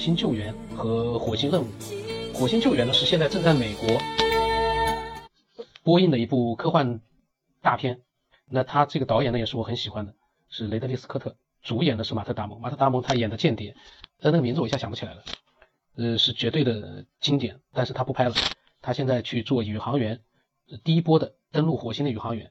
星救援和火星任务。火星救援呢是现在正在美国播映的一部科幻大片。那他这个导演呢也是我很喜欢的，是雷德利·斯科特，主演的是马特·达蒙。马特·达蒙他演的间谍，呃，那个名字我一下想不起来了。呃，是绝对的经典，但是他不拍了，他现在去做宇航员，第一波的登陆火星的宇航员。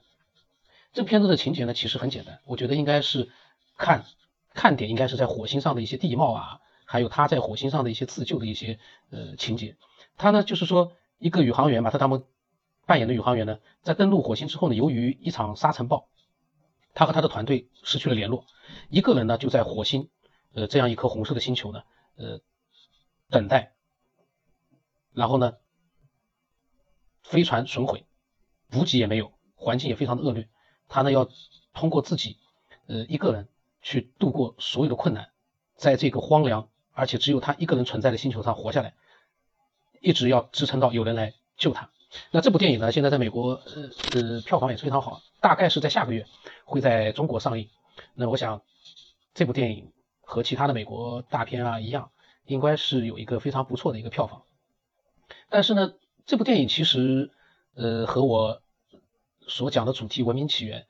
这片子的情节呢其实很简单，我觉得应该是看看点应该是在火星上的一些地貌啊。还有他在火星上的一些自救的一些呃情节，他呢就是说一个宇航员马特达蒙扮演的宇航员呢，在登陆火星之后呢，由于一场沙尘暴，他和他的团队失去了联络，一个人呢就在火星呃这样一颗红色的星球呢呃等待，然后呢飞船损毁，补给也没有，环境也非常的恶劣，他呢要通过自己呃一个人去度过所有的困难，在这个荒凉。而且只有他一个人存在的星球上活下来，一直要支撑到有人来救他。那这部电影呢，现在在美国呃呃票房也非常好，大概是在下个月会在中国上映。那我想这部电影和其他的美国大片啊一样，应该是有一个非常不错的一个票房。但是呢，这部电影其实呃和我所讲的主题《文明起源》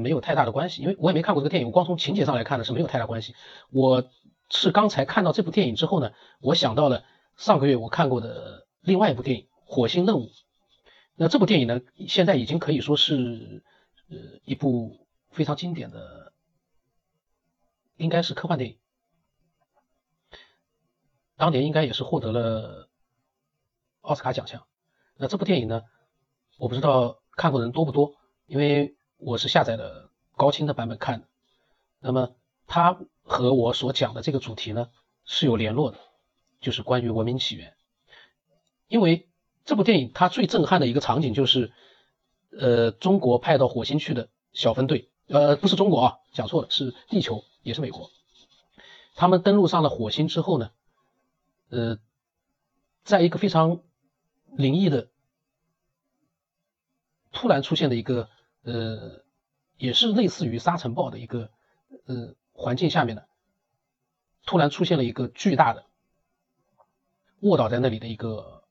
没有太大的关系，因为我也没看过这个电影，我光从情节上来看呢是没有太大关系。我。是刚才看到这部电影之后呢，我想到了上个月我看过的另外一部电影《火星任务》。那这部电影呢，现在已经可以说是呃一部非常经典的，应该是科幻电影。当年应该也是获得了奥斯卡奖项。那这部电影呢，我不知道看过的人多不多，因为我是下载了高清的版本看的。那么它。和我所讲的这个主题呢是有联络的，就是关于文明起源。因为这部电影它最震撼的一个场景就是，呃，中国派到火星去的小分队，呃，不是中国啊，讲错了，是地球，也是美国。他们登陆上了火星之后呢，呃，在一个非常灵异的突然出现的一个，呃，也是类似于沙尘暴的一个，呃。环境下面呢，突然出现了一个巨大的卧倒在那里的一个，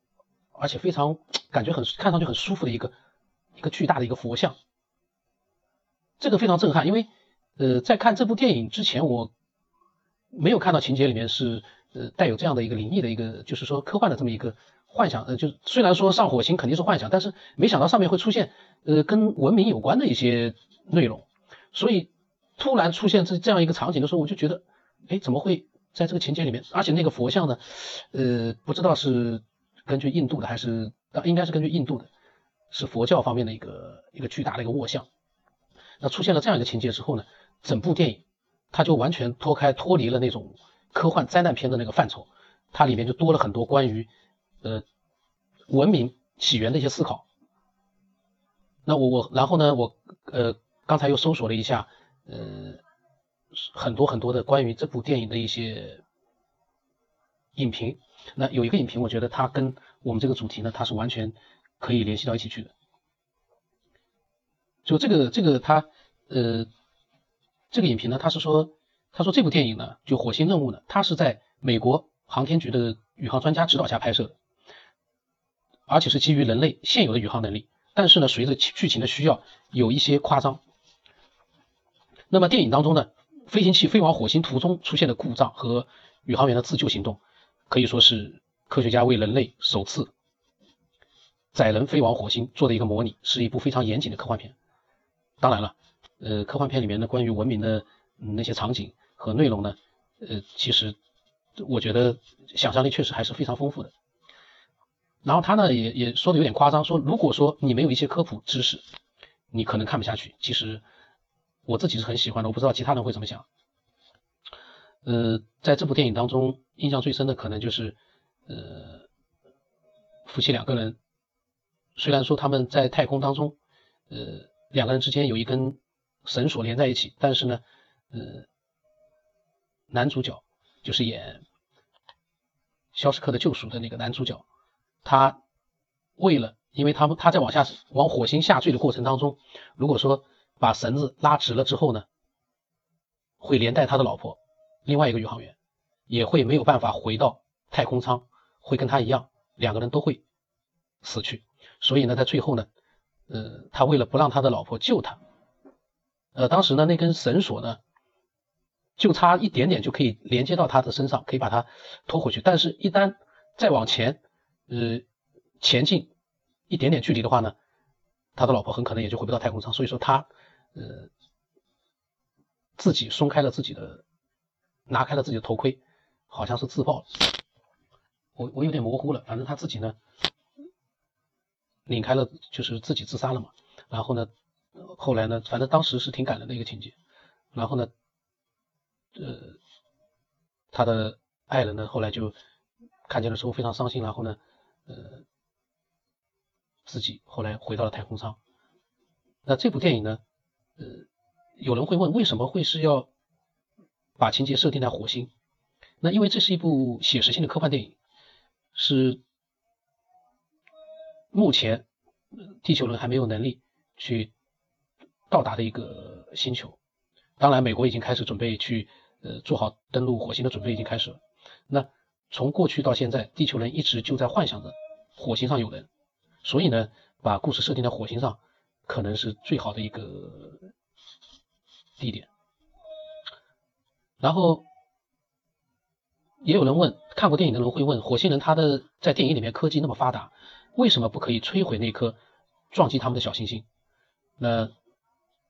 而且非常感觉很看上去很舒服的一个一个巨大的一个佛像，这个非常震撼。因为呃，在看这部电影之前，我没有看到情节里面是呃带有这样的一个灵异的一个，就是说科幻的这么一个幻想。呃，就虽然说上火星肯定是幻想，但是没想到上面会出现呃跟文明有关的一些内容，所以。突然出现这这样一个场景的时候，我就觉得，哎，怎么会在这个情节里面？而且那个佛像呢，呃，不知道是根据印度的还是，应该是根据印度的，是佛教方面的一个一个巨大的一个卧像。那出现了这样一个情节之后呢，整部电影它就完全脱开脱离了那种科幻灾难片的那个范畴，它里面就多了很多关于呃文明起源的一些思考。那我我然后呢，我呃刚才又搜索了一下。呃，很多很多的关于这部电影的一些影评，那有一个影评，我觉得它跟我们这个主题呢，它是完全可以联系到一起去的。就这个这个他呃，这个影评呢，他是说，他说这部电影呢，就火星任务呢，它是在美国航天局的宇航专家指导下拍摄的，而且是基于人类现有的宇航能力，但是呢，随着剧情的需要，有一些夸张。那么电影当中呢，飞行器飞往火星途中出现的故障和宇航员的自救行动，可以说是科学家为人类首次载人飞往火星做的一个模拟，是一部非常严谨的科幻片。当然了，呃，科幻片里面的关于文明的那些场景和内容呢，呃，其实我觉得想象力确实还是非常丰富的。然后他呢也也说的有点夸张，说如果说你没有一些科普知识，你可能看不下去。其实。我自己是很喜欢的，我不知道其他人会怎么想。呃，在这部电影当中，印象最深的可能就是，呃，夫妻两个人，虽然说他们在太空当中，呃，两个人之间有一根绳索连在一起，但是呢，呃，男主角就是演《肖申克的救赎》的那个男主角，他为了，因为他们他在往下往火星下坠的过程当中，如果说把绳子拉直了之后呢，会连带他的老婆，另外一个宇航员。也会没有办法回到太空舱，会跟他一样，两个人都会死去。所以呢，在最后呢，呃，他为了不让他的老婆救他，呃，当时呢，那根绳索呢，就差一点点就可以连接到他的身上，可以把他拖回去。但是，一旦再往前，呃，前进一点点距离的话呢，他的老婆很可能也就回不到太空舱。所以说，他呃自己松开了自己的，拿开了自己的头盔，好像是自爆了。我我有点模糊了，反正他自己呢，拧开了，就是自己自杀了嘛。然后呢，后来呢，反正当时是挺感人的一个情节。然后呢，呃，他的爱人呢，后来就。看见了之后非常伤心，然后呢，呃，自己后来回到了太空舱。那这部电影呢，呃，有人会问为什么会是要把情节设定在火星？那因为这是一部写实性的科幻电影，是目前地球人还没有能力去到达的一个星球。当然，美国已经开始准备去呃做好登陆火星的准备已经开始了。那从过去到现在，地球人一直就在幻想着火星上有人，所以呢，把故事设定在火星上，可能是最好的一个地点。然后也有人问，看过电影的人会问，火星人他的在电影里面科技那么发达，为什么不可以摧毁那颗撞击他们的小行星？那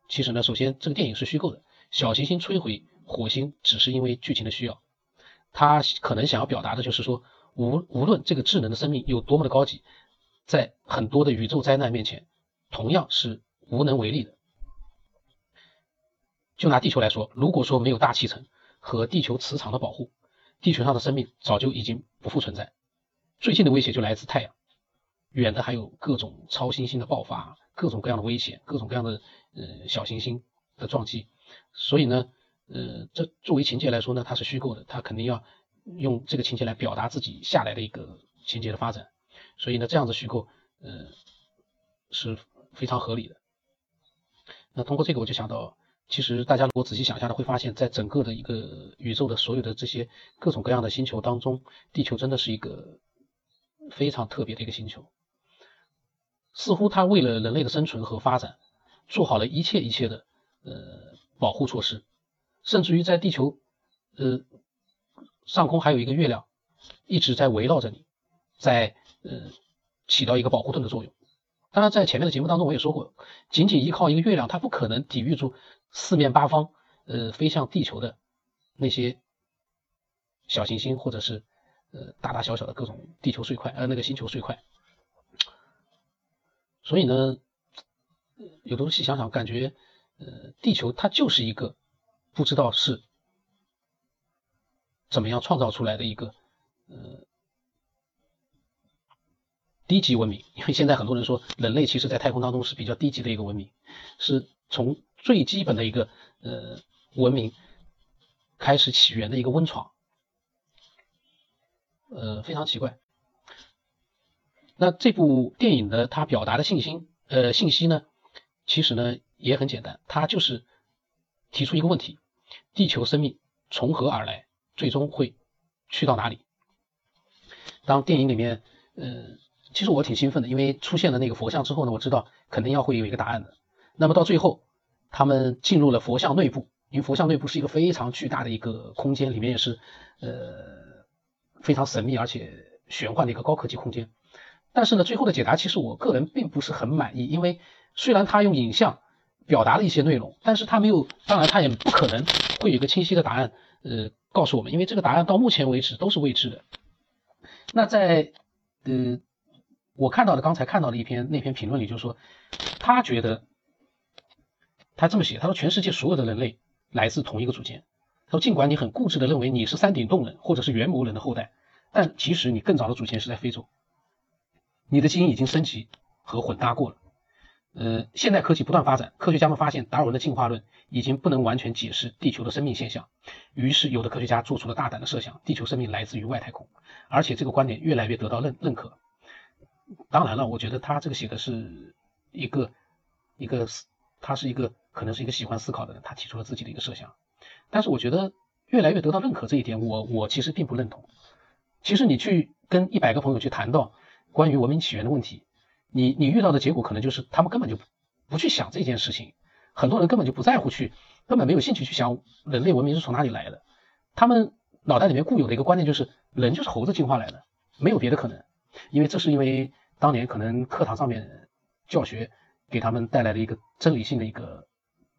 其实呢，首先这个电影是虚构的，小行星摧毁火星只是因为剧情的需要。他可能想要表达的就是说，无无论这个智能的生命有多么的高级，在很多的宇宙灾难面前，同样是无能为力的。就拿地球来说，如果说没有大气层和地球磁场的保护，地球上的生命早就已经不复存在。最近的威胁就来自太阳，远的还有各种超新星的爆发，各种各样的危险，各种各样的呃小行星的撞击。所以呢。呃，这作为情节来说呢，它是虚构的，它肯定要用这个情节来表达自己下来的一个情节的发展，所以呢，这样子虚构，呃，是非常合理的。那通过这个，我就想到，其实大家如果仔细想一下呢，会发现，在整个的一个宇宙的所有的这些各种各样的星球当中，地球真的是一个非常特别的一个星球，似乎它为了人类的生存和发展，做好了一切一切的呃保护措施。甚至于在地球，呃，上空还有一个月亮，一直在围绕着你，在呃起到一个保护盾的作用。当然，在前面的节目当中我也说过，仅仅依靠一个月亮，它不可能抵御住四面八方呃飞向地球的那些小行星或者是呃大大小小的各种地球碎块呃那个星球碎块。所以呢，有的时候细想想，感觉呃地球它就是一个。不知道是怎么样创造出来的一个呃低级文明，因为现在很多人说人类其实在太空当中是比较低级的一个文明，是从最基本的一个呃文明开始起源的一个温床，呃非常奇怪。那这部电影呢，它表达的信心呃信息呢，其实呢也很简单，它就是提出一个问题。地球生命从何而来？最终会去到哪里？当电影里面，呃，其实我挺兴奋的，因为出现了那个佛像之后呢，我知道肯定要会有一个答案的。那么到最后，他们进入了佛像内部，因为佛像内部是一个非常巨大的一个空间，里面也是呃非常神秘而且玄幻的一个高科技空间。但是呢，最后的解答其实我个人并不是很满意，因为虽然他用影像。表达了一些内容，但是他没有，当然他也不可能会有一个清晰的答案，呃，告诉我们，因为这个答案到目前为止都是未知的。那在呃我看到的刚才看到的一篇那篇评论里，就说他觉得他这么写，他说全世界所有的人类来自同一个祖先，他说尽管你很固执的认为你是山顶洞人或者是元谋人的后代，但其实你更早的祖先是在非洲，你的基因已经升级和混搭过了。呃，现代科技不断发展，科学家们发现达尔文的进化论已经不能完全解释地球的生命现象。于是，有的科学家做出了大胆的设想：地球生命来自于外太空，而且这个观点越来越得到认认可。当然了，我觉得他这个写的是一个一个思，他是一个可能是一个喜欢思考的人，他提出了自己的一个设想。但是，我觉得越来越得到认可这一点，我我其实并不认同。其实你去跟一百个朋友去谈到关于文明起源的问题，你你遇到的结果可能就是他们根本就不去想这件事情，很多人根本就不在乎去，根本没有兴趣去想人类文明是从哪里来的。他们脑袋里面固有的一个观念就是人就是猴子进化来的，没有别的可能。因为这是因为当年可能课堂上面教学给他们带来了一个真理性的一个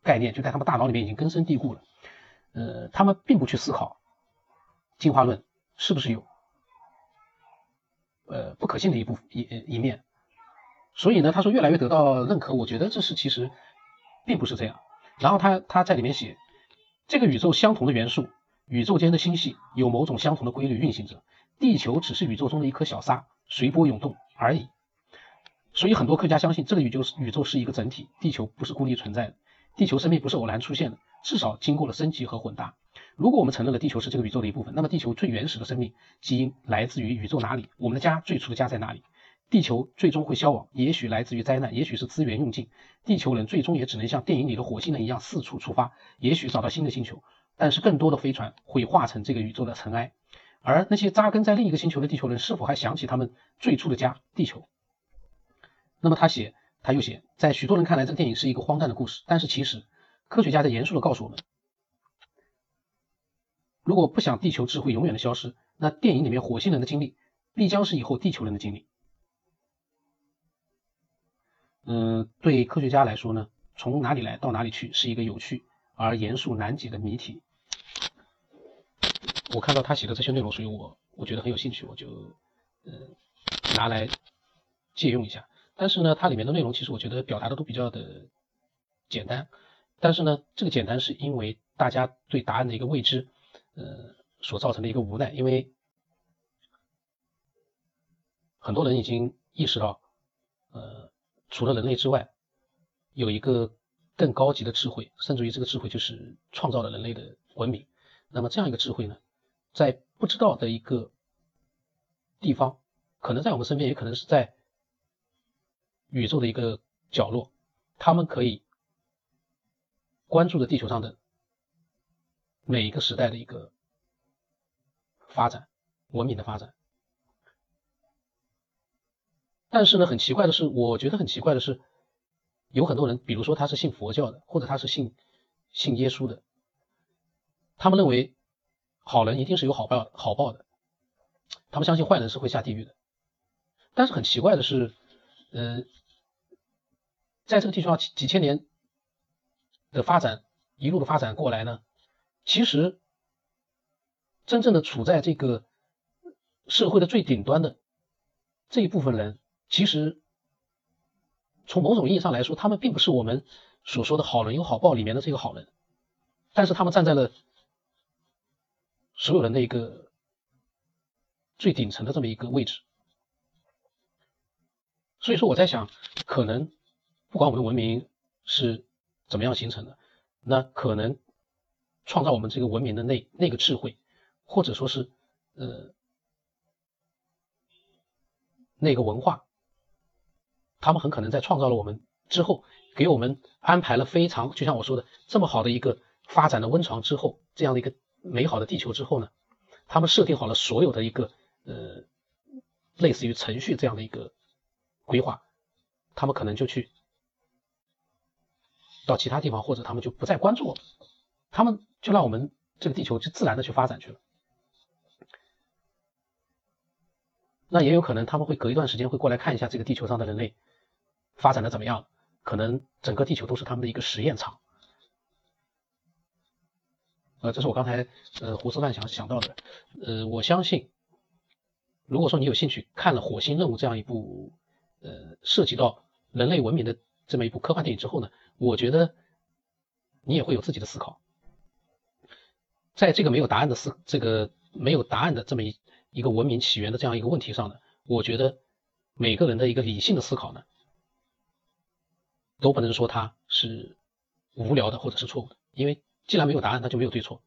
概念，就在他们大脑里面已经根深蒂固了。呃，他们并不去思考进化论是不是有呃不可信的一部一一面。所以呢，他说越来越得到认可，我觉得这是其实并不是这样。然后他他在里面写，这个宇宙相同的元素，宇宙间的星系有某种相同的规律运行着，地球只是宇宙中的一颗小沙。随波涌动而已，所以很多科学家相信这个宇宙是宇宙是一个整体，地球不是孤立存在的，地球生命不是偶然出现的，至少经过了升级和混搭。如果我们承认了地球是这个宇宙的一部分，那么地球最原始的生命基因来自于宇宙哪里？我们的家最初的家在哪里？地球最终会消亡，也许来自于灾难，也许是资源用尽，地球人最终也只能像电影里的火星人一样四处出发，也许找到新的星球，但是更多的飞船会化成这个宇宙的尘埃。而那些扎根在另一个星球的地球人，是否还想起他们最初的家——地球？那么他写，他又写，在许多人看来，这个电影是一个荒诞的故事。但是其实，科学家在严肃地告诉我们：如果不想地球智慧永远的消失，那电影里面火星人的经历必将是以后地球人的经历。嗯，对科学家来说呢，从哪里来到哪里去是一个有趣而严肃难解的谜题。我看到他写的这些内容，所以我我觉得很有兴趣，我就呃拿来借用一下。但是呢，它里面的内容其实我觉得表达的都比较的简单。但是呢，这个简单是因为大家对答案的一个未知，呃所造成的一个无奈。因为很多人已经意识到，呃，除了人类之外，有一个更高级的智慧，甚至于这个智慧就是创造了人类的文明。那么这样一个智慧呢？在不知道的一个地方，可能在我们身边，也可能是在宇宙的一个角落，他们可以关注着地球上的每一个时代的一个发展，文明的发展。但是呢，很奇怪的是，我觉得很奇怪的是，有很多人，比如说他是信佛教的，或者他是信信耶稣的，他们认为。好人一定是有好报好报的，他们相信坏人是会下地狱的。但是很奇怪的是，呃，在这个地球上几几千年的发展，一路的发展过来呢，其实真正的处在这个社会的最顶端的这一部分人，其实从某种意义上来说，他们并不是我们所说的好人有好报里面的这个好人，但是他们站在了。所有人的一个最顶层的这么一个位置，所以说我在想，可能不管我们的文明是怎么样形成的，那可能创造我们这个文明的那那个智慧，或者说是呃那个文化，他们很可能在创造了我们之后，给我们安排了非常就像我说的这么好的一个发展的温床之后，这样的一个。美好的地球之后呢，他们设定好了所有的一个呃类似于程序这样的一个规划，他们可能就去到其他地方，或者他们就不再关注我们，他们就让我们这个地球就自然的去发展去了。那也有可能他们会隔一段时间会过来看一下这个地球上的人类发展的怎么样，可能整个地球都是他们的一个实验场。呃，这是我刚才呃胡思乱想想到的。呃，我相信，如果说你有兴趣看了《火星任务》这样一部呃涉及到人类文明的这么一部科幻电影之后呢，我觉得你也会有自己的思考。在这个没有答案的思这个没有答案的这么一一个文明起源的这样一个问题上呢，我觉得每个人的一个理性的思考呢，都不能说它是无聊的或者是错误的，因为。既然没有答案，那就没有对错。